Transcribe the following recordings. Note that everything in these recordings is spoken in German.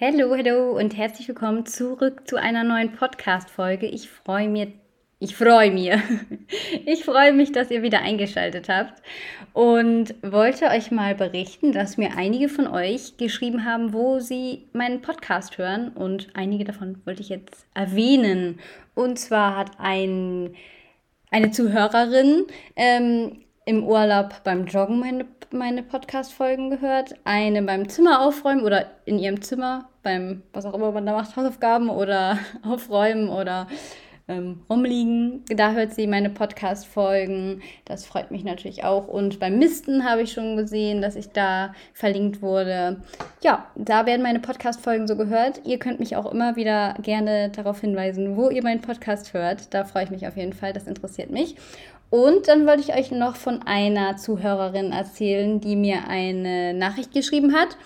Hallo, hallo und herzlich willkommen zurück zu einer neuen Podcast-Folge. Ich freue mich, ich freue mich, ich freue mich, dass ihr wieder eingeschaltet habt und wollte euch mal berichten, dass mir einige von euch geschrieben haben, wo sie meinen Podcast hören und einige davon wollte ich jetzt erwähnen. Und zwar hat ein, eine Zuhörerin ähm, im Urlaub beim Joggen meine, meine Podcast-Folgen gehört. Eine beim Zimmer aufräumen oder in ihrem Zimmer, beim, was auch immer man da macht, Hausaufgaben oder aufräumen oder ähm, rumliegen. Da hört sie meine Podcast-Folgen. Das freut mich natürlich auch. Und beim Misten habe ich schon gesehen, dass ich da verlinkt wurde. Ja, da werden meine Podcast-Folgen so gehört. Ihr könnt mich auch immer wieder gerne darauf hinweisen, wo ihr meinen Podcast hört. Da freue ich mich auf jeden Fall. Das interessiert mich. Und dann wollte ich euch noch von einer Zuhörerin erzählen, die mir eine Nachricht geschrieben hat,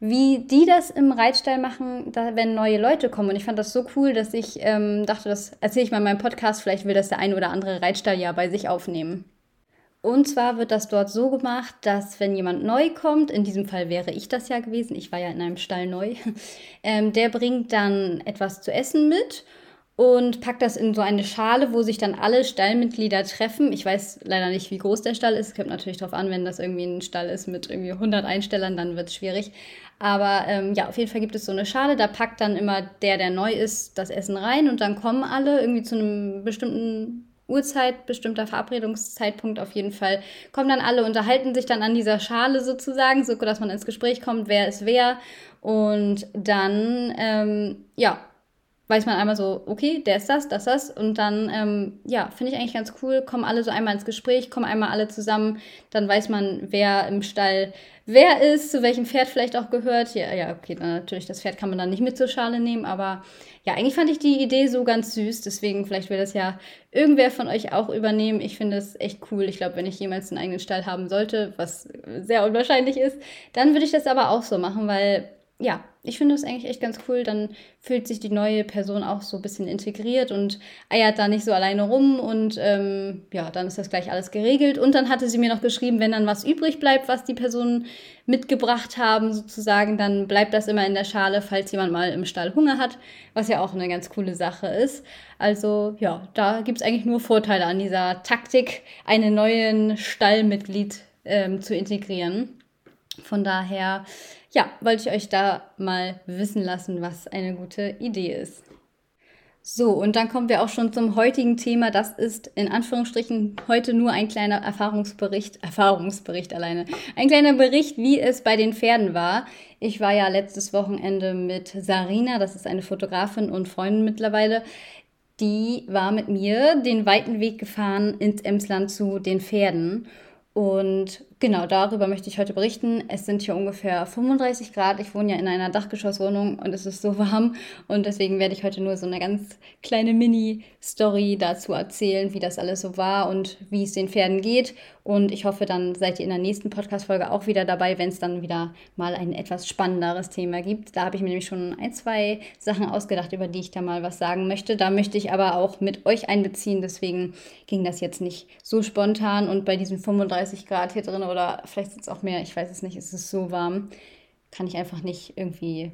wie die das im Reitstall machen, da, wenn neue Leute kommen. Und ich fand das so cool, dass ich ähm, dachte, das erzähle ich mal in meinem Podcast. Vielleicht will das der ein oder andere Reitstall ja bei sich aufnehmen. Und zwar wird das dort so gemacht, dass wenn jemand neu kommt, in diesem Fall wäre ich das ja gewesen, ich war ja in einem Stall neu, ähm, der bringt dann etwas zu essen mit und packt das in so eine Schale, wo sich dann alle Stallmitglieder treffen. Ich weiß leider nicht, wie groß der Stall ist. Es kommt natürlich darauf an, wenn das irgendwie ein Stall ist mit irgendwie 100 Einstellern, dann wird es schwierig. Aber ähm, ja, auf jeden Fall gibt es so eine Schale, da packt dann immer der, der neu ist, das Essen rein und dann kommen alle irgendwie zu einem bestimmten Uhrzeit, bestimmter Verabredungszeitpunkt auf jeden Fall, kommen dann alle, unterhalten sich dann an dieser Schale sozusagen, so dass man ins Gespräch kommt, wer ist wer. Und dann, ähm, ja, weiß man einmal so, okay, der ist das, das, das. Und dann, ähm, ja, finde ich eigentlich ganz cool, kommen alle so einmal ins Gespräch, kommen einmal alle zusammen. Dann weiß man, wer im Stall wer ist, zu welchem Pferd vielleicht auch gehört. Ja, ja, okay, natürlich, das Pferd kann man dann nicht mit zur Schale nehmen. Aber ja, eigentlich fand ich die Idee so ganz süß. Deswegen, vielleicht will das ja irgendwer von euch auch übernehmen. Ich finde es echt cool. Ich glaube, wenn ich jemals einen eigenen Stall haben sollte, was sehr unwahrscheinlich ist, dann würde ich das aber auch so machen, weil ja, ich finde das eigentlich echt ganz cool. Dann fühlt sich die neue Person auch so ein bisschen integriert und eiert da nicht so alleine rum und ähm, ja, dann ist das gleich alles geregelt. Und dann hatte sie mir noch geschrieben, wenn dann was übrig bleibt, was die Personen mitgebracht haben, sozusagen, dann bleibt das immer in der Schale, falls jemand mal im Stall Hunger hat, was ja auch eine ganz coole Sache ist. Also ja, da gibt es eigentlich nur Vorteile an dieser Taktik, einen neuen Stallmitglied ähm, zu integrieren. Von daher ja, wollte ich euch da mal wissen lassen, was eine gute Idee ist. So, und dann kommen wir auch schon zum heutigen Thema. Das ist in Anführungsstrichen heute nur ein kleiner Erfahrungsbericht, Erfahrungsbericht alleine. Ein kleiner Bericht, wie es bei den Pferden war. Ich war ja letztes Wochenende mit Sarina, das ist eine Fotografin und Freundin mittlerweile. Die war mit mir den weiten Weg gefahren ins Emsland zu den Pferden. Und genau darüber möchte ich heute berichten. Es sind hier ungefähr 35 Grad. Ich wohne ja in einer Dachgeschosswohnung und es ist so warm. Und deswegen werde ich heute nur so eine ganz kleine Mini-Story dazu erzählen, wie das alles so war und wie es den Pferden geht. Und ich hoffe, dann seid ihr in der nächsten Podcast-Folge auch wieder dabei, wenn es dann wieder mal ein etwas spannenderes Thema gibt. Da habe ich mir nämlich schon ein, zwei Sachen ausgedacht, über die ich da mal was sagen möchte. Da möchte ich aber auch mit euch einbeziehen. Deswegen ging das jetzt nicht so spontan. Und bei diesen 35 Grad hier drin oder vielleicht sind es auch mehr, ich weiß es nicht, es ist so warm, kann ich einfach nicht irgendwie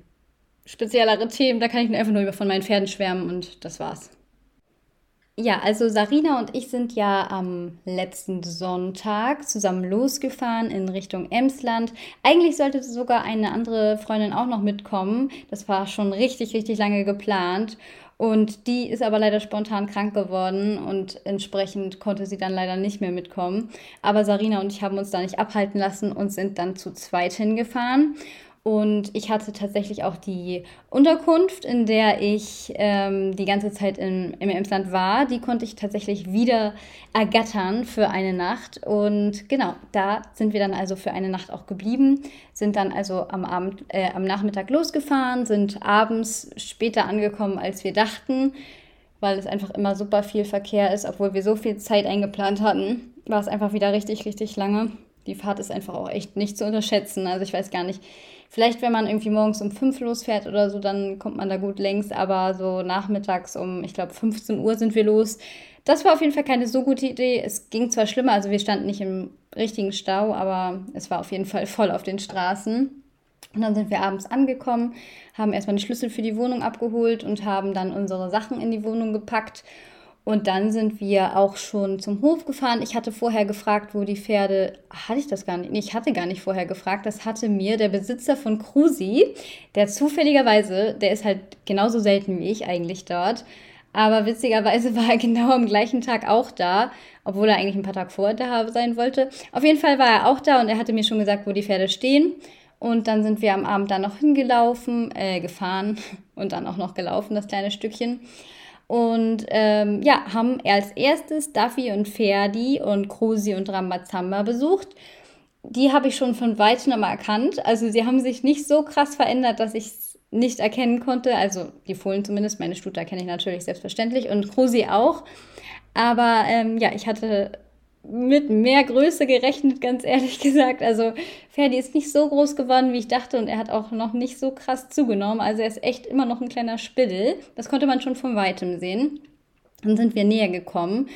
speziellere Themen, da kann ich einfach nur von meinen Pferden schwärmen und das war's. Ja, also Sarina und ich sind ja am letzten Sonntag zusammen losgefahren in Richtung Emsland. Eigentlich sollte sogar eine andere Freundin auch noch mitkommen. Das war schon richtig, richtig lange geplant. Und die ist aber leider spontan krank geworden und entsprechend konnte sie dann leider nicht mehr mitkommen. Aber Sarina und ich haben uns da nicht abhalten lassen und sind dann zu zweit hingefahren. Und ich hatte tatsächlich auch die Unterkunft, in der ich ähm, die ganze Zeit in, im Emsland war. Die konnte ich tatsächlich wieder ergattern für eine Nacht. Und genau, da sind wir dann also für eine Nacht auch geblieben. Sind dann also am, Abend, äh, am Nachmittag losgefahren, sind abends später angekommen, als wir dachten, weil es einfach immer super viel Verkehr ist. Obwohl wir so viel Zeit eingeplant hatten, war es einfach wieder richtig, richtig lange. Die Fahrt ist einfach auch echt nicht zu unterschätzen. Also ich weiß gar nicht, Vielleicht, wenn man irgendwie morgens um 5 losfährt oder so, dann kommt man da gut längs, aber so nachmittags um, ich glaube, 15 Uhr sind wir los. Das war auf jeden Fall keine so gute Idee. Es ging zwar schlimmer, also wir standen nicht im richtigen Stau, aber es war auf jeden Fall voll auf den Straßen. Und dann sind wir abends angekommen, haben erstmal den Schlüssel für die Wohnung abgeholt und haben dann unsere Sachen in die Wohnung gepackt und dann sind wir auch schon zum Hof gefahren. Ich hatte vorher gefragt, wo die Pferde. Hatte ich das gar nicht? Nee, ich hatte gar nicht vorher gefragt. Das hatte mir der Besitzer von Cruzi, der zufälligerweise, der ist halt genauso selten wie ich eigentlich dort. Aber witzigerweise war er genau am gleichen Tag auch da, obwohl er eigentlich ein paar Tage vorher da sein wollte. Auf jeden Fall war er auch da und er hatte mir schon gesagt, wo die Pferde stehen. Und dann sind wir am Abend dann noch hingelaufen, äh, gefahren und dann auch noch gelaufen, das kleine Stückchen. Und ähm, ja, haben als erstes Duffy und Ferdi und Krusi und Rambazamba besucht. Die habe ich schon von weitem immer erkannt. Also sie haben sich nicht so krass verändert, dass ich es nicht erkennen konnte. Also die Fohlen zumindest, meine Stute erkenne ich natürlich selbstverständlich und Krusi auch. Aber ähm, ja, ich hatte mit mehr Größe gerechnet, ganz ehrlich gesagt. Also Ferdi ist nicht so groß geworden, wie ich dachte und er hat auch noch nicht so krass zugenommen. Also er ist echt immer noch ein kleiner Spiddel. Das konnte man schon von weitem sehen. Dann sind wir näher gekommen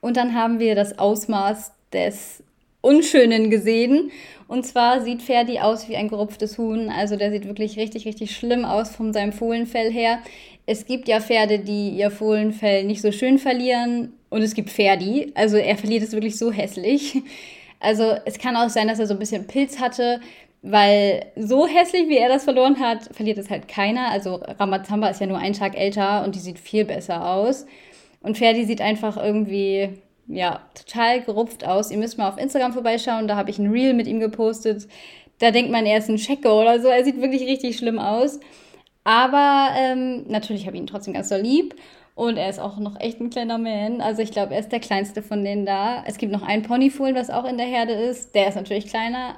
und dann haben wir das Ausmaß des Unschönen gesehen. Und zwar sieht Ferdi aus wie ein gerupftes Huhn. Also der sieht wirklich richtig, richtig schlimm aus von seinem Fohlenfell her. Es gibt ja Pferde, die ihr Fohlenfell nicht so schön verlieren und es gibt Ferdi. Also er verliert es wirklich so hässlich. Also es kann auch sein, dass er so ein bisschen Pilz hatte, weil so hässlich, wie er das verloren hat, verliert es halt keiner. Also Ramazamba ist ja nur einen Tag älter und die sieht viel besser aus. Und Ferdi sieht einfach irgendwie, ja, total gerupft aus. Ihr müsst mal auf Instagram vorbeischauen, da habe ich ein Reel mit ihm gepostet. Da denkt man, er ist ein Checker oder so. Er sieht wirklich richtig schlimm aus. Aber ähm, natürlich habe ich ihn trotzdem ganz doll lieb. Und er ist auch noch echt ein kleiner Man. Also ich glaube, er ist der kleinste von denen da. Es gibt noch einen Ponyfohlen, was auch in der Herde ist. Der ist natürlich kleiner.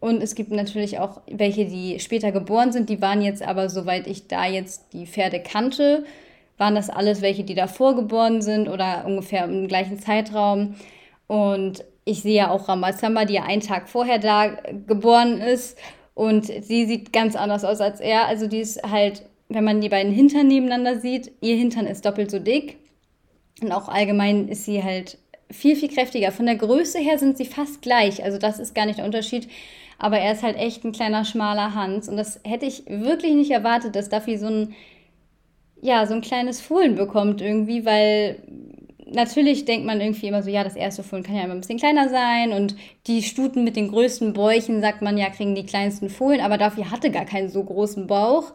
Und es gibt natürlich auch welche, die später geboren sind. Die waren jetzt aber, soweit ich da jetzt die Pferde kannte, waren das alles welche, die davor geboren sind oder ungefähr im gleichen Zeitraum. Und ich sehe ja auch Ramazamba, die ja einen Tag vorher da geboren ist. Und sie sieht ganz anders aus als er. Also die ist halt wenn man die beiden Hintern nebeneinander sieht, ihr Hintern ist doppelt so dick. Und auch allgemein ist sie halt viel, viel kräftiger. Von der Größe her sind sie fast gleich. Also das ist gar nicht der Unterschied. Aber er ist halt echt ein kleiner, schmaler Hans. Und das hätte ich wirklich nicht erwartet, dass Duffy so ein, ja, so ein kleines Fohlen bekommt irgendwie, weil natürlich denkt man irgendwie immer so, ja, das erste Fohlen kann ja immer ein bisschen kleiner sein und die Stuten mit den größten Bäuchen, sagt man ja, kriegen die kleinsten Fohlen, aber Duffy hatte gar keinen so großen Bauch.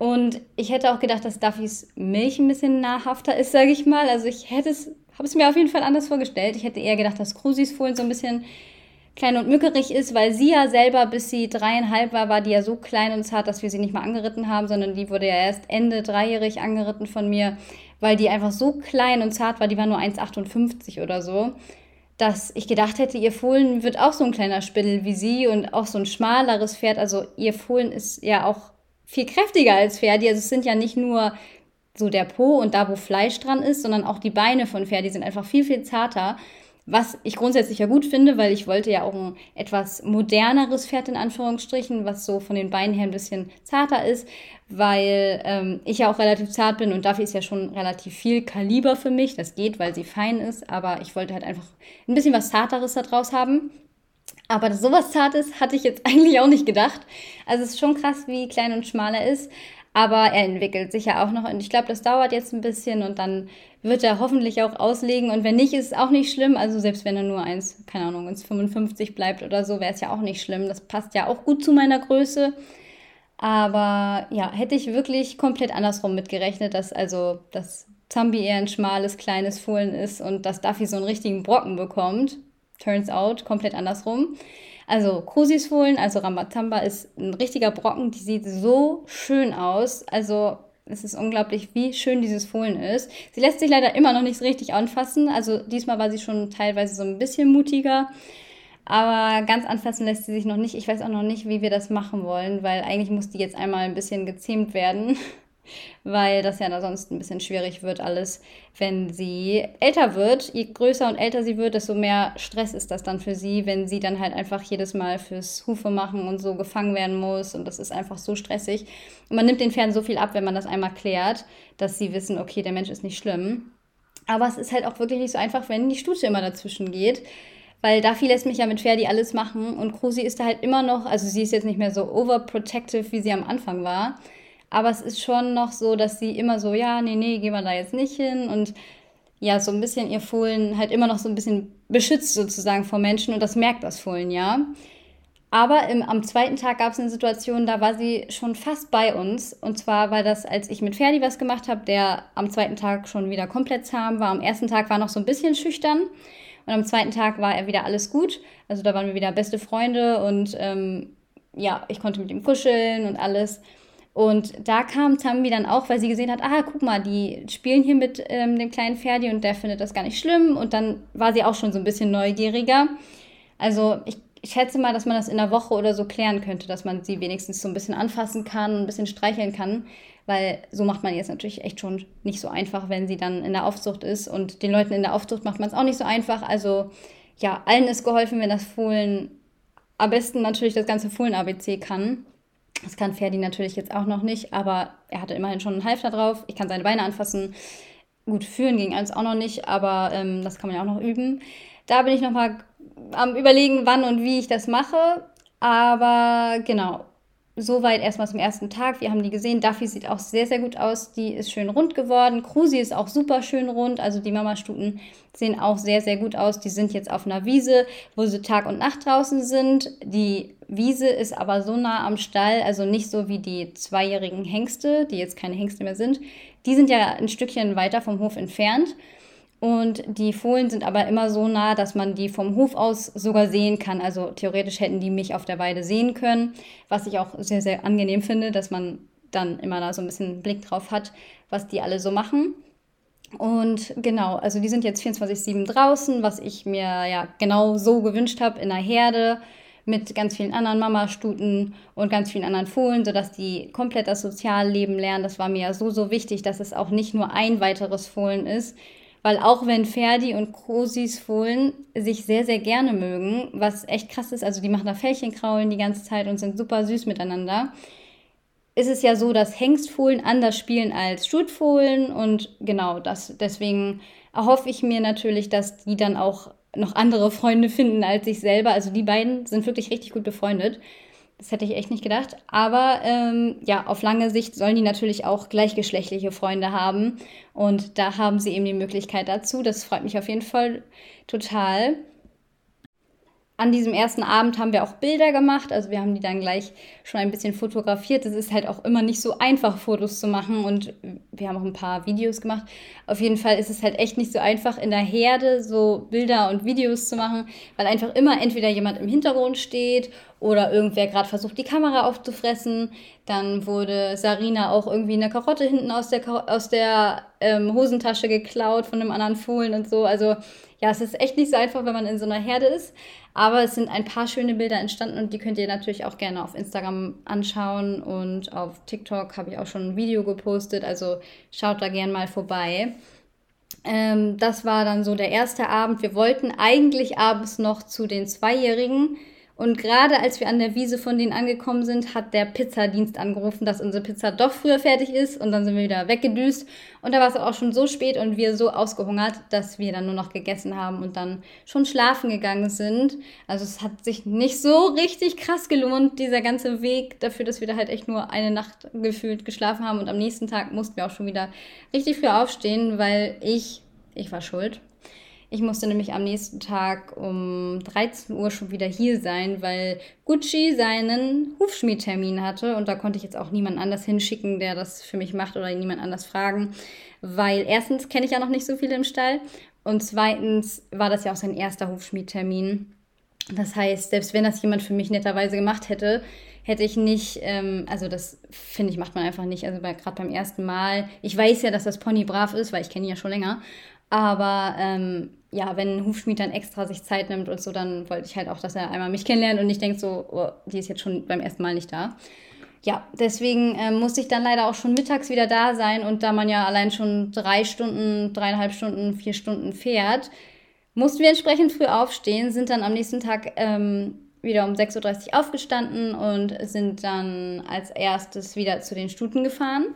Und ich hätte auch gedacht, dass Duffys Milch ein bisschen nahrhafter ist, sage ich mal. Also ich hätte es, habe es mir auf jeden Fall anders vorgestellt. Ich hätte eher gedacht, dass Krusis Fohlen so ein bisschen klein und mückerig ist, weil sie ja selber, bis sie dreieinhalb war, war die ja so klein und zart, dass wir sie nicht mal angeritten haben, sondern die wurde ja erst Ende dreijährig angeritten von mir, weil die einfach so klein und zart war, die war nur 1,58 oder so, dass ich gedacht hätte, ihr Fohlen wird auch so ein kleiner Spindel wie sie und auch so ein schmaleres Pferd. Also ihr Fohlen ist ja auch viel kräftiger als Ferdi. Also es sind ja nicht nur so der Po und da, wo Fleisch dran ist, sondern auch die Beine von Ferdi sind einfach viel, viel zarter. Was ich grundsätzlich ja gut finde, weil ich wollte ja auch ein etwas moderneres Pferd in Anführungsstrichen, was so von den Beinen her ein bisschen zarter ist, weil ähm, ich ja auch relativ zart bin und dafür ist ja schon relativ viel Kaliber für mich. Das geht, weil sie fein ist, aber ich wollte halt einfach ein bisschen was Zarteres da draus haben. Aber sowas Zartes hatte ich jetzt eigentlich auch nicht gedacht. Also es ist schon krass, wie klein und schmal er ist. Aber er entwickelt sich ja auch noch und ich glaube, das dauert jetzt ein bisschen und dann wird er hoffentlich auch auslegen. Und wenn nicht, ist es auch nicht schlimm. Also selbst wenn er nur 1, keine Ahnung, 1,55 bleibt oder so, wäre es ja auch nicht schlimm. Das passt ja auch gut zu meiner Größe. Aber ja, hätte ich wirklich komplett andersrum mitgerechnet, dass also das Zambi eher ein schmales, kleines Fohlen ist und dass Duffy so einen richtigen Brocken bekommt. Turns out komplett andersrum. Also Krusis Fohlen, also Ramazamba ist ein richtiger Brocken, die sieht so schön aus. Also es ist unglaublich, wie schön dieses Fohlen ist. Sie lässt sich leider immer noch nicht so richtig anfassen. Also diesmal war sie schon teilweise so ein bisschen mutiger. Aber ganz anfassen lässt sie sich noch nicht. Ich weiß auch noch nicht, wie wir das machen wollen, weil eigentlich muss die jetzt einmal ein bisschen gezähmt werden weil das ja sonst ein bisschen schwierig wird alles, wenn sie älter wird. Je größer und älter sie wird, desto mehr Stress ist das dann für sie, wenn sie dann halt einfach jedes Mal fürs Hufe machen und so gefangen werden muss und das ist einfach so stressig. Und man nimmt den Pferden so viel ab, wenn man das einmal klärt, dass sie wissen, okay, der Mensch ist nicht schlimm. Aber es ist halt auch wirklich nicht so einfach, wenn die Stute immer dazwischen geht weil Daffy lässt mich ja mit Ferdi alles machen und Krusi ist da halt immer noch, also sie ist jetzt nicht mehr so overprotective, wie sie am Anfang war, aber es ist schon noch so, dass sie immer so, ja, nee, nee, gehen wir da jetzt nicht hin und ja, so ein bisschen ihr Fohlen halt immer noch so ein bisschen beschützt sozusagen vor Menschen und das merkt das Fohlen ja. Aber im, am zweiten Tag gab es eine Situation, da war sie schon fast bei uns. Und zwar war das, als ich mit Ferdi was gemacht habe, der am zweiten Tag schon wieder komplett zahm war. Am ersten Tag war noch so ein bisschen schüchtern. Und am zweiten Tag war er wieder alles gut. Also da waren wir wieder beste Freunde und ähm, ja, ich konnte mit ihm kuscheln und alles. Und da kam Tambi dann auch, weil sie gesehen hat, ah, guck mal, die spielen hier mit ähm, dem kleinen Ferdi und der findet das gar nicht schlimm. Und dann war sie auch schon so ein bisschen neugieriger. Also ich ich schätze mal, dass man das in einer Woche oder so klären könnte, dass man sie wenigstens so ein bisschen anfassen kann, ein bisschen streicheln kann, weil so macht man jetzt natürlich echt schon nicht so einfach, wenn sie dann in der Aufzucht ist und den Leuten in der Aufzucht macht man es auch nicht so einfach. Also ja, allen ist geholfen, wenn das Fohlen am besten natürlich das ganze Fohlen-ABC kann. Das kann Ferdi natürlich jetzt auch noch nicht, aber er hatte immerhin schon einen Halfter drauf. Ich kann seine Beine anfassen. Gut, führen ging eins auch noch nicht, aber ähm, das kann man ja auch noch üben. Da bin ich nochmal am Überlegen, wann und wie ich das mache. Aber genau, soweit erstmal zum ersten Tag. Wir haben die gesehen. Duffy sieht auch sehr, sehr gut aus. Die ist schön rund geworden. Krusi ist auch super schön rund. Also die Mamastuten sehen auch sehr, sehr gut aus. Die sind jetzt auf einer Wiese, wo sie Tag und Nacht draußen sind. Die Wiese ist aber so nah am Stall, also nicht so wie die zweijährigen Hengste, die jetzt keine Hengste mehr sind. Die sind ja ein Stückchen weiter vom Hof entfernt. Und die Fohlen sind aber immer so nah, dass man die vom Hof aus sogar sehen kann. Also theoretisch hätten die mich auf der Weide sehen können, was ich auch sehr, sehr angenehm finde, dass man dann immer da so ein bisschen Blick drauf hat, was die alle so machen. Und genau, also die sind jetzt 24-7 draußen, was ich mir ja genau so gewünscht habe in der Herde mit ganz vielen anderen Mamastuten und ganz vielen anderen Fohlen, sodass die komplett das Sozialleben lernen. Das war mir ja so, so wichtig, dass es auch nicht nur ein weiteres Fohlen ist, weil auch wenn Ferdi und Krosis Fohlen sich sehr, sehr gerne mögen, was echt krass ist, also die machen da Fällchenkraulen die ganze Zeit und sind super süß miteinander, ist es ja so, dass Hengstfohlen anders spielen als Stutfohlen und genau das. Deswegen erhoffe ich mir natürlich, dass die dann auch noch andere Freunde finden als ich selber. Also die beiden sind wirklich richtig gut befreundet. Das hätte ich echt nicht gedacht. Aber ähm, ja, auf lange Sicht sollen die natürlich auch gleichgeschlechtliche Freunde haben. Und da haben sie eben die Möglichkeit dazu. Das freut mich auf jeden Fall total an diesem ersten Abend haben wir auch Bilder gemacht. Also wir haben die dann gleich schon ein bisschen fotografiert. Es ist halt auch immer nicht so einfach, Fotos zu machen. Und wir haben auch ein paar Videos gemacht. Auf jeden Fall ist es halt echt nicht so einfach, in der Herde so Bilder und Videos zu machen, weil einfach immer entweder jemand im Hintergrund steht oder irgendwer gerade versucht, die Kamera aufzufressen. Dann wurde Sarina auch irgendwie eine Karotte hinten aus der, aus der ähm, Hosentasche geklaut von einem anderen Fohlen und so. Also ja, es ist echt nicht so einfach, wenn man in so einer Herde ist. Aber es sind ein paar schöne Bilder entstanden und die könnt ihr natürlich auch gerne auf Instagram anschauen. Und auf TikTok habe ich auch schon ein Video gepostet. Also schaut da gerne mal vorbei. Ähm, das war dann so der erste Abend. Wir wollten eigentlich abends noch zu den Zweijährigen und gerade als wir an der Wiese von denen angekommen sind, hat der Pizzadienst angerufen, dass unsere Pizza doch früher fertig ist. Und dann sind wir wieder weggedüst. Und da war es auch schon so spät und wir so ausgehungert, dass wir dann nur noch gegessen haben und dann schon schlafen gegangen sind. Also es hat sich nicht so richtig krass gelohnt, dieser ganze Weg dafür, dass wir da halt echt nur eine Nacht gefühlt geschlafen haben. Und am nächsten Tag mussten wir auch schon wieder richtig früh aufstehen, weil ich, ich war schuld ich musste nämlich am nächsten Tag um 13 Uhr schon wieder hier sein, weil Gucci seinen Hufschmiedtermin hatte und da konnte ich jetzt auch niemand anders hinschicken, der das für mich macht oder niemand anders fragen, weil erstens kenne ich ja noch nicht so viele im Stall und zweitens war das ja auch sein erster Hufschmiedtermin. Das heißt, selbst wenn das jemand für mich netterweise gemacht hätte, hätte ich nicht, ähm, also das finde ich, macht man einfach nicht. Also gerade beim ersten Mal, ich weiß ja, dass das Pony brav ist, weil ich kenne ihn ja schon länger. Aber ähm, ja, wenn ein Hufschmied dann extra sich Zeit nimmt und so, dann wollte ich halt auch, dass er einmal mich kennenlernt und nicht denkt so, oh, die ist jetzt schon beim ersten Mal nicht da. Ja, deswegen äh, musste ich dann leider auch schon mittags wieder da sein und da man ja allein schon drei Stunden, dreieinhalb Stunden, vier Stunden fährt, mussten wir entsprechend früh aufstehen, sind dann am nächsten Tag ähm, wieder um 6.30 Uhr aufgestanden und sind dann als erstes wieder zu den Stuten gefahren.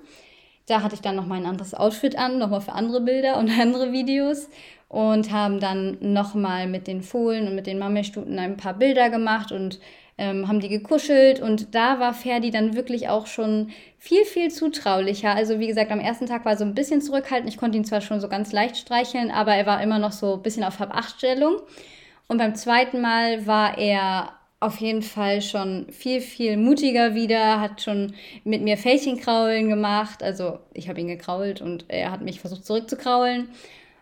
Da hatte ich dann noch mein anderes Outfit an, nochmal für andere Bilder und andere Videos und haben dann nochmal mit den Fohlen und mit den Mammelstuten ein paar Bilder gemacht und ähm, haben die gekuschelt und da war Ferdi dann wirklich auch schon viel, viel zutraulicher. Also wie gesagt, am ersten Tag war er so ein bisschen zurückhaltend. Ich konnte ihn zwar schon so ganz leicht streicheln, aber er war immer noch so ein bisschen auf Hab-Acht-Stellung. Und beim zweiten Mal war er auf jeden Fall schon viel, viel mutiger wieder, hat schon mit mir Fältchenkraulen gemacht. Also ich habe ihn gekrault und er hat mich versucht zurückzukraulen.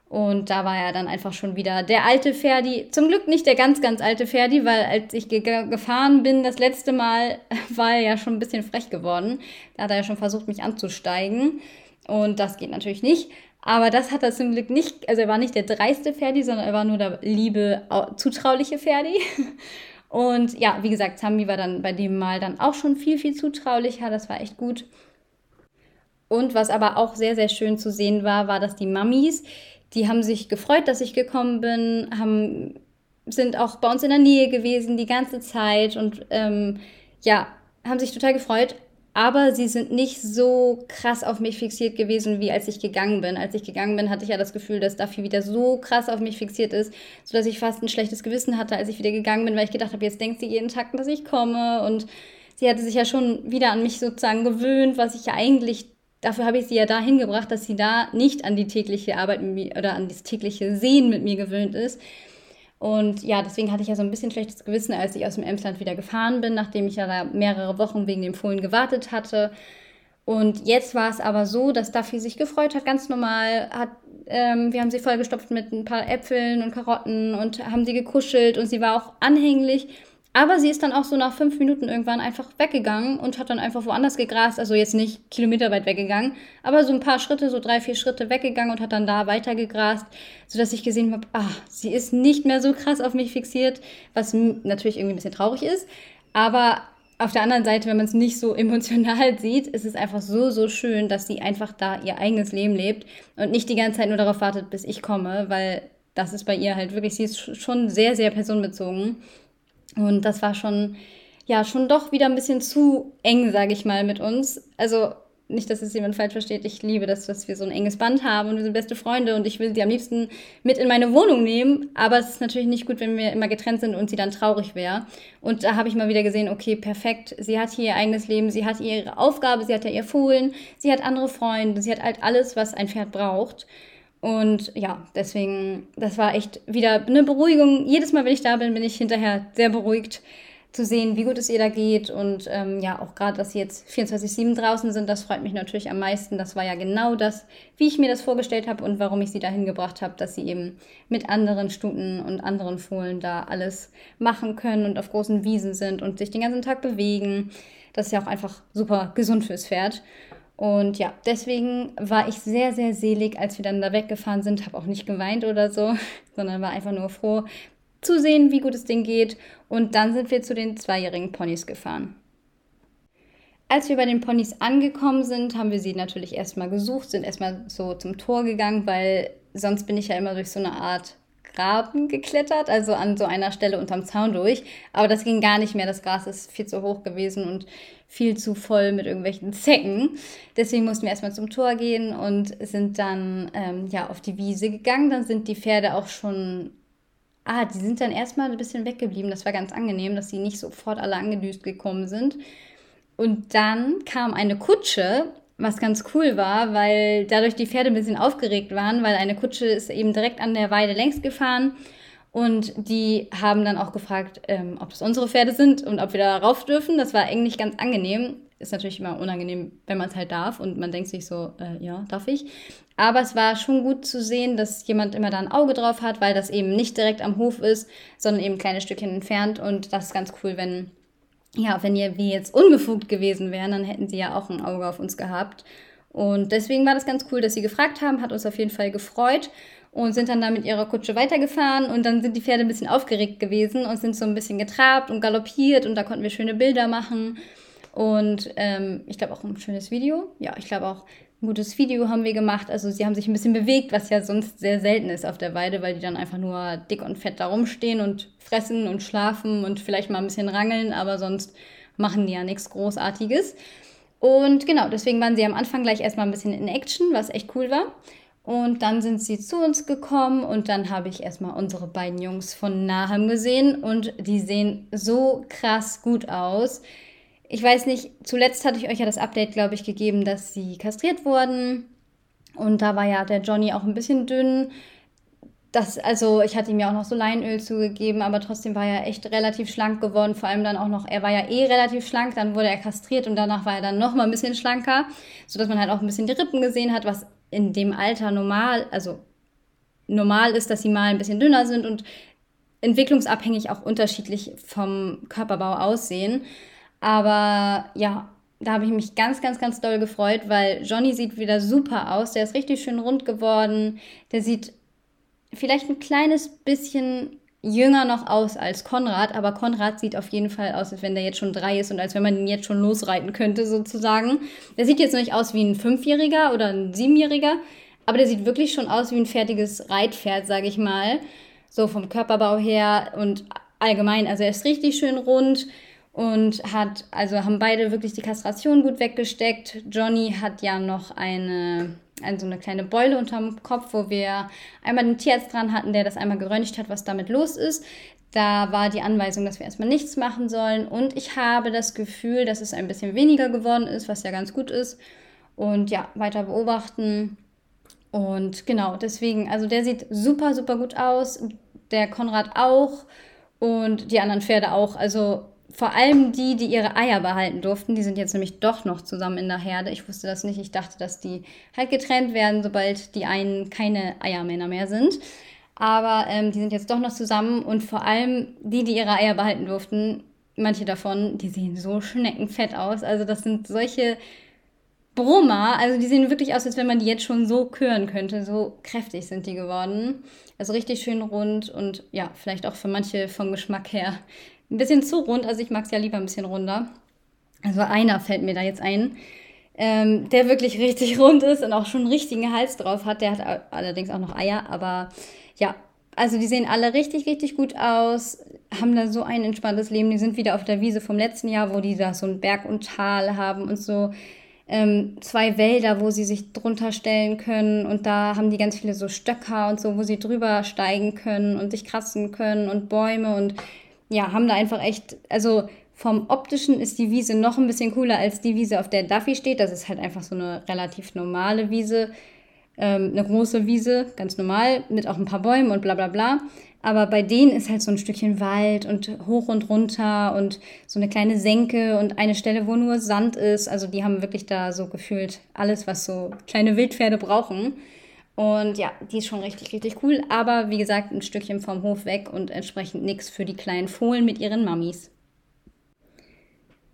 Und da war er dann einfach schon wieder der alte Ferdi. Zum Glück nicht der ganz, ganz alte Ferdi, weil als ich ge gefahren bin, das letzte Mal, war er ja schon ein bisschen frech geworden. Da hat er ja schon versucht, mich anzusteigen. Und das geht natürlich nicht. Aber das hat er zum Glück nicht. Also er war nicht der dreiste Ferdi, sondern er war nur der liebe, zutrauliche Ferdi. Und ja, wie gesagt, Zambi war dann bei dem Mal dann auch schon viel, viel zutraulicher. Das war echt gut. Und was aber auch sehr, sehr schön zu sehen war, war, dass die Mammis, die haben sich gefreut, dass ich gekommen bin, haben, sind auch bei uns in der Nähe gewesen die ganze Zeit und ähm, ja, haben sich total gefreut. Aber sie sind nicht so krass auf mich fixiert gewesen, wie als ich gegangen bin. Als ich gegangen bin, hatte ich ja das Gefühl, dass Duffy wieder so krass auf mich fixiert ist, sodass ich fast ein schlechtes Gewissen hatte, als ich wieder gegangen bin, weil ich gedacht habe, jetzt denkt sie jeden Tag, dass ich komme. Und sie hatte sich ja schon wieder an mich sozusagen gewöhnt, was ich ja eigentlich dafür habe ich sie ja dahin gebracht, dass sie da nicht an die tägliche Arbeit mit mir oder an das tägliche Sehen mit mir gewöhnt ist. Und ja, deswegen hatte ich ja so ein bisschen schlechtes Gewissen, als ich aus dem Emsland wieder gefahren bin, nachdem ich ja da mehrere Wochen wegen dem Fohlen gewartet hatte. Und jetzt war es aber so, dass Duffy sich gefreut hat, ganz normal. Hat, ähm, wir haben sie vollgestopft mit ein paar Äpfeln und Karotten und haben sie gekuschelt und sie war auch anhänglich. Aber sie ist dann auch so nach fünf Minuten irgendwann einfach weggegangen und hat dann einfach woanders gegrast. Also jetzt nicht kilometerweit weggegangen, aber so ein paar Schritte, so drei, vier Schritte weggegangen und hat dann da weiter gegrast, sodass ich gesehen habe, ah, sie ist nicht mehr so krass auf mich fixiert, was natürlich irgendwie ein bisschen traurig ist. Aber auf der anderen Seite, wenn man es nicht so emotional sieht, ist es einfach so, so schön, dass sie einfach da ihr eigenes Leben lebt und nicht die ganze Zeit nur darauf wartet, bis ich komme, weil das ist bei ihr halt wirklich, sie ist schon sehr, sehr personenbezogen. Und das war schon, ja, schon doch wieder ein bisschen zu eng, sage ich mal, mit uns. Also nicht, dass es jemand falsch versteht. Ich liebe das, dass wir so ein enges Band haben und wir sind beste Freunde und ich will sie am liebsten mit in meine Wohnung nehmen. Aber es ist natürlich nicht gut, wenn wir immer getrennt sind und sie dann traurig wäre. Und da habe ich mal wieder gesehen, okay, perfekt. Sie hat hier ihr eigenes Leben, sie hat ihre Aufgabe, sie hat ja ihr Fohlen, sie hat andere Freunde, sie hat halt alles, was ein Pferd braucht. Und ja, deswegen, das war echt wieder eine Beruhigung. Jedes Mal, wenn ich da bin, bin ich hinterher sehr beruhigt zu sehen, wie gut es ihr da geht. Und ähm, ja, auch gerade, dass sie jetzt 24-7 draußen sind, das freut mich natürlich am meisten. Das war ja genau das, wie ich mir das vorgestellt habe und warum ich sie dahin gebracht habe, dass sie eben mit anderen Stuten und anderen Fohlen da alles machen können und auf großen Wiesen sind und sich den ganzen Tag bewegen. Das ist ja auch einfach super gesund fürs Pferd. Und ja, deswegen war ich sehr, sehr selig, als wir dann da weggefahren sind. Habe auch nicht geweint oder so, sondern war einfach nur froh zu sehen, wie gut es denen geht. Und dann sind wir zu den zweijährigen Ponys gefahren. Als wir bei den Ponys angekommen sind, haben wir sie natürlich erstmal gesucht, sind erstmal so zum Tor gegangen, weil sonst bin ich ja immer durch so eine Art Graben geklettert, also an so einer Stelle unterm Zaun durch. Aber das ging gar nicht mehr. Das Gras ist viel zu hoch gewesen und viel zu voll mit irgendwelchen Zecken. Deswegen mussten wir erstmal zum Tor gehen und sind dann ähm, ja, auf die Wiese gegangen. Dann sind die Pferde auch schon. Ah, die sind dann erstmal ein bisschen weggeblieben. Das war ganz angenehm, dass sie nicht sofort alle angedüst gekommen sind. Und dann kam eine Kutsche was ganz cool war, weil dadurch die Pferde ein bisschen aufgeregt waren, weil eine Kutsche ist eben direkt an der Weide längs gefahren und die haben dann auch gefragt, ähm, ob das unsere Pferde sind und ob wir da rauf dürfen. Das war eigentlich ganz angenehm. Ist natürlich immer unangenehm, wenn man es halt darf und man denkt sich so, äh, ja, darf ich. Aber es war schon gut zu sehen, dass jemand immer da ein Auge drauf hat, weil das eben nicht direkt am Hof ist, sondern eben ein kleines Stückchen entfernt. Und das ist ganz cool, wenn ja, wenn wie jetzt unbefugt gewesen wären, dann hätten sie ja auch ein Auge auf uns gehabt. Und deswegen war das ganz cool, dass sie gefragt haben, hat uns auf jeden Fall gefreut und sind dann da mit ihrer Kutsche weitergefahren und dann sind die Pferde ein bisschen aufgeregt gewesen und sind so ein bisschen getrabt und galoppiert und da konnten wir schöne Bilder machen und ähm, ich glaube auch ein schönes Video. Ja, ich glaube auch ein gutes Video haben wir gemacht. Also sie haben sich ein bisschen bewegt, was ja sonst sehr selten ist auf der Weide, weil die dann einfach nur dick und fett da rumstehen und fressen und schlafen und vielleicht mal ein bisschen rangeln, aber sonst machen die ja nichts Großartiges. Und genau, deswegen waren sie am Anfang gleich erstmal ein bisschen in Action, was echt cool war. Und dann sind sie zu uns gekommen und dann habe ich erstmal unsere beiden Jungs von nahem gesehen und die sehen so krass gut aus. Ich weiß nicht, zuletzt hatte ich euch ja das Update, glaube ich, gegeben, dass sie kastriert wurden. Und da war ja der Johnny auch ein bisschen dünn. Das, also ich hatte ihm ja auch noch so Leinöl zugegeben, aber trotzdem war er echt relativ schlank geworden. Vor allem dann auch noch, er war ja eh relativ schlank, dann wurde er kastriert und danach war er dann noch mal ein bisschen schlanker, sodass man halt auch ein bisschen die Rippen gesehen hat, was in dem Alter normal, also normal ist, dass sie mal ein bisschen dünner sind und entwicklungsabhängig auch unterschiedlich vom Körperbau aussehen. Aber ja, da habe ich mich ganz, ganz, ganz doll gefreut, weil Johnny sieht wieder super aus. Der ist richtig schön rund geworden. Der sieht vielleicht ein kleines bisschen jünger noch aus als Konrad, aber Konrad sieht auf jeden Fall aus, als wenn der jetzt schon drei ist und als wenn man ihn jetzt schon losreiten könnte, sozusagen. Der sieht jetzt nicht aus wie ein Fünfjähriger oder ein Siebenjähriger, aber der sieht wirklich schon aus wie ein fertiges Reitpferd, sage ich mal. So vom Körperbau her und allgemein. Also er ist richtig schön rund und hat, also haben beide wirklich die Kastration gut weggesteckt. Johnny hat ja noch eine ein, so eine kleine Beule unterm Kopf, wo wir einmal den Tierarzt dran hatten, der das einmal geröntgt hat, was damit los ist. Da war die Anweisung, dass wir erstmal nichts machen sollen. Und ich habe das Gefühl, dass es ein bisschen weniger geworden ist, was ja ganz gut ist. Und ja, weiter beobachten. Und genau, deswegen, also der sieht super, super gut aus. Der Konrad auch. Und die anderen Pferde auch. Also vor allem die, die ihre Eier behalten durften, die sind jetzt nämlich doch noch zusammen in der Herde. Ich wusste das nicht. Ich dachte, dass die halt getrennt werden, sobald die einen keine Eiermänner mehr sind. Aber ähm, die sind jetzt doch noch zusammen und vor allem die, die ihre Eier behalten durften, manche davon, die sehen so schneckenfett aus. Also das sind solche Brummer. Also die sehen wirklich aus, als wenn man die jetzt schon so kören könnte. So kräftig sind die geworden. Also richtig schön rund und ja, vielleicht auch für manche vom Geschmack her ein bisschen zu rund. Also ich mag es ja lieber ein bisschen runder. Also einer fällt mir da jetzt ein, ähm, der wirklich richtig rund ist und auch schon einen richtigen Hals drauf hat. Der hat allerdings auch noch Eier, aber ja, also die sehen alle richtig, richtig gut aus, haben da so ein entspanntes Leben. Die sind wieder auf der Wiese vom letzten Jahr, wo die da so ein Berg und Tal haben und so ähm, zwei Wälder, wo sie sich drunter stellen können und da haben die ganz viele so Stöcker und so, wo sie drüber steigen können und sich kratzen können und Bäume und ja, haben da einfach echt, also vom optischen ist die Wiese noch ein bisschen cooler als die Wiese, auf der Duffy steht. Das ist halt einfach so eine relativ normale Wiese, ähm, eine große Wiese, ganz normal, mit auch ein paar Bäumen und bla bla bla. Aber bei denen ist halt so ein Stückchen Wald und hoch und runter und so eine kleine Senke und eine Stelle, wo nur Sand ist. Also die haben wirklich da so gefühlt alles, was so kleine Wildpferde brauchen. Und ja, die ist schon richtig, richtig cool. Aber wie gesagt, ein Stückchen vom Hof weg und entsprechend nichts für die kleinen Fohlen mit ihren Mammis.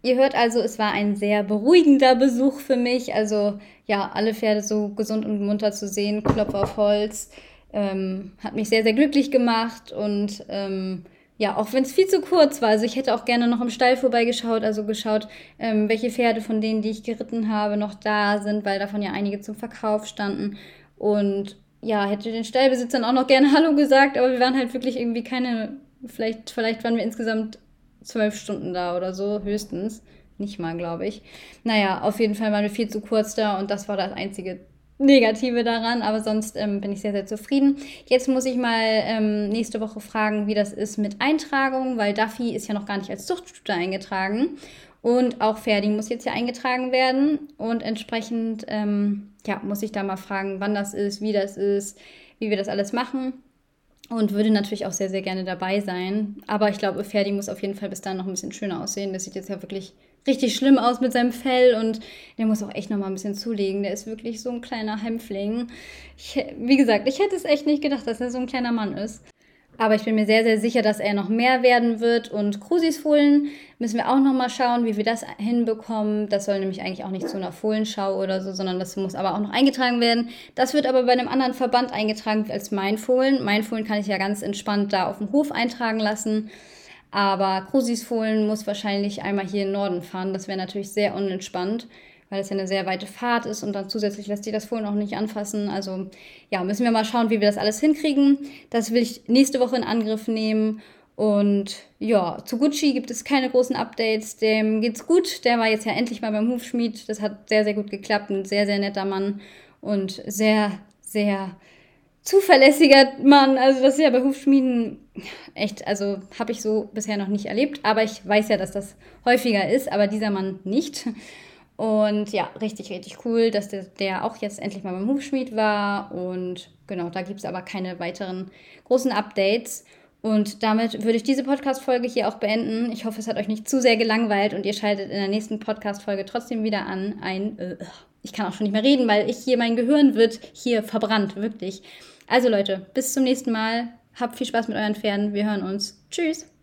Ihr hört also, es war ein sehr beruhigender Besuch für mich. Also ja, alle Pferde so gesund und munter zu sehen, Klopf auf Holz, ähm, hat mich sehr, sehr glücklich gemacht. Und ähm, ja, auch wenn es viel zu kurz war. Also ich hätte auch gerne noch im Stall vorbeigeschaut, also geschaut, ähm, welche Pferde von denen, die ich geritten habe, noch da sind, weil davon ja einige zum Verkauf standen. Und ja, hätte den Stallbesitzern auch noch gerne Hallo gesagt, aber wir waren halt wirklich irgendwie keine, vielleicht, vielleicht waren wir insgesamt zwölf Stunden da oder so, höchstens. Nicht mal, glaube ich. Naja, auf jeden Fall waren wir viel zu kurz da und das war das einzige Negative daran, aber sonst ähm, bin ich sehr, sehr zufrieden. Jetzt muss ich mal ähm, nächste Woche fragen, wie das ist mit Eintragung, weil Duffy ist ja noch gar nicht als Zuchtstute eingetragen. Und auch Ferdi muss jetzt ja eingetragen werden. Und entsprechend ähm, ja, muss ich da mal fragen, wann das ist, wie das ist, wie wir das alles machen. Und würde natürlich auch sehr, sehr gerne dabei sein. Aber ich glaube, Ferdi muss auf jeden Fall bis dahin noch ein bisschen schöner aussehen. Das sieht jetzt ja wirklich richtig schlimm aus mit seinem Fell und der muss auch echt noch mal ein bisschen zulegen. Der ist wirklich so ein kleiner Hämpfling. Ich, wie gesagt, ich hätte es echt nicht gedacht, dass er so ein kleiner Mann ist. Aber ich bin mir sehr, sehr sicher, dass er noch mehr werden wird. Und Krusis Fohlen müssen wir auch noch mal schauen, wie wir das hinbekommen. Das soll nämlich eigentlich auch nicht zu einer Fohlenschau oder so, sondern das muss aber auch noch eingetragen werden. Das wird aber bei einem anderen Verband eingetragen als mein Fohlen. Mein Fohlen kann ich ja ganz entspannt da auf dem Hof eintragen lassen. Aber Krusis Fohlen muss wahrscheinlich einmal hier in Norden fahren. Das wäre natürlich sehr unentspannt weil es ja eine sehr weite Fahrt ist und dann zusätzlich lässt sich das Fohlen auch nicht anfassen. Also ja, müssen wir mal schauen, wie wir das alles hinkriegen. Das will ich nächste Woche in Angriff nehmen. Und ja, zu Gucci gibt es keine großen Updates. Dem geht's gut. Der war jetzt ja endlich mal beim Hufschmied. Das hat sehr, sehr gut geklappt. Ein sehr, sehr netter Mann und sehr, sehr zuverlässiger Mann. Also das ist ja bei Hufschmieden echt, also habe ich so bisher noch nicht erlebt. Aber ich weiß ja, dass das häufiger ist, aber dieser Mann nicht. Und ja, richtig, richtig cool, dass der, der auch jetzt endlich mal beim Hufschmied war. Und genau, da gibt es aber keine weiteren großen Updates. Und damit würde ich diese Podcast-Folge hier auch beenden. Ich hoffe, es hat euch nicht zu sehr gelangweilt und ihr schaltet in der nächsten Podcast-Folge trotzdem wieder an. Ein, äh, ich kann auch schon nicht mehr reden, weil ich hier, mein Gehirn wird hier verbrannt, wirklich. Also Leute, bis zum nächsten Mal. Habt viel Spaß mit euren Pferden. Wir hören uns. Tschüss.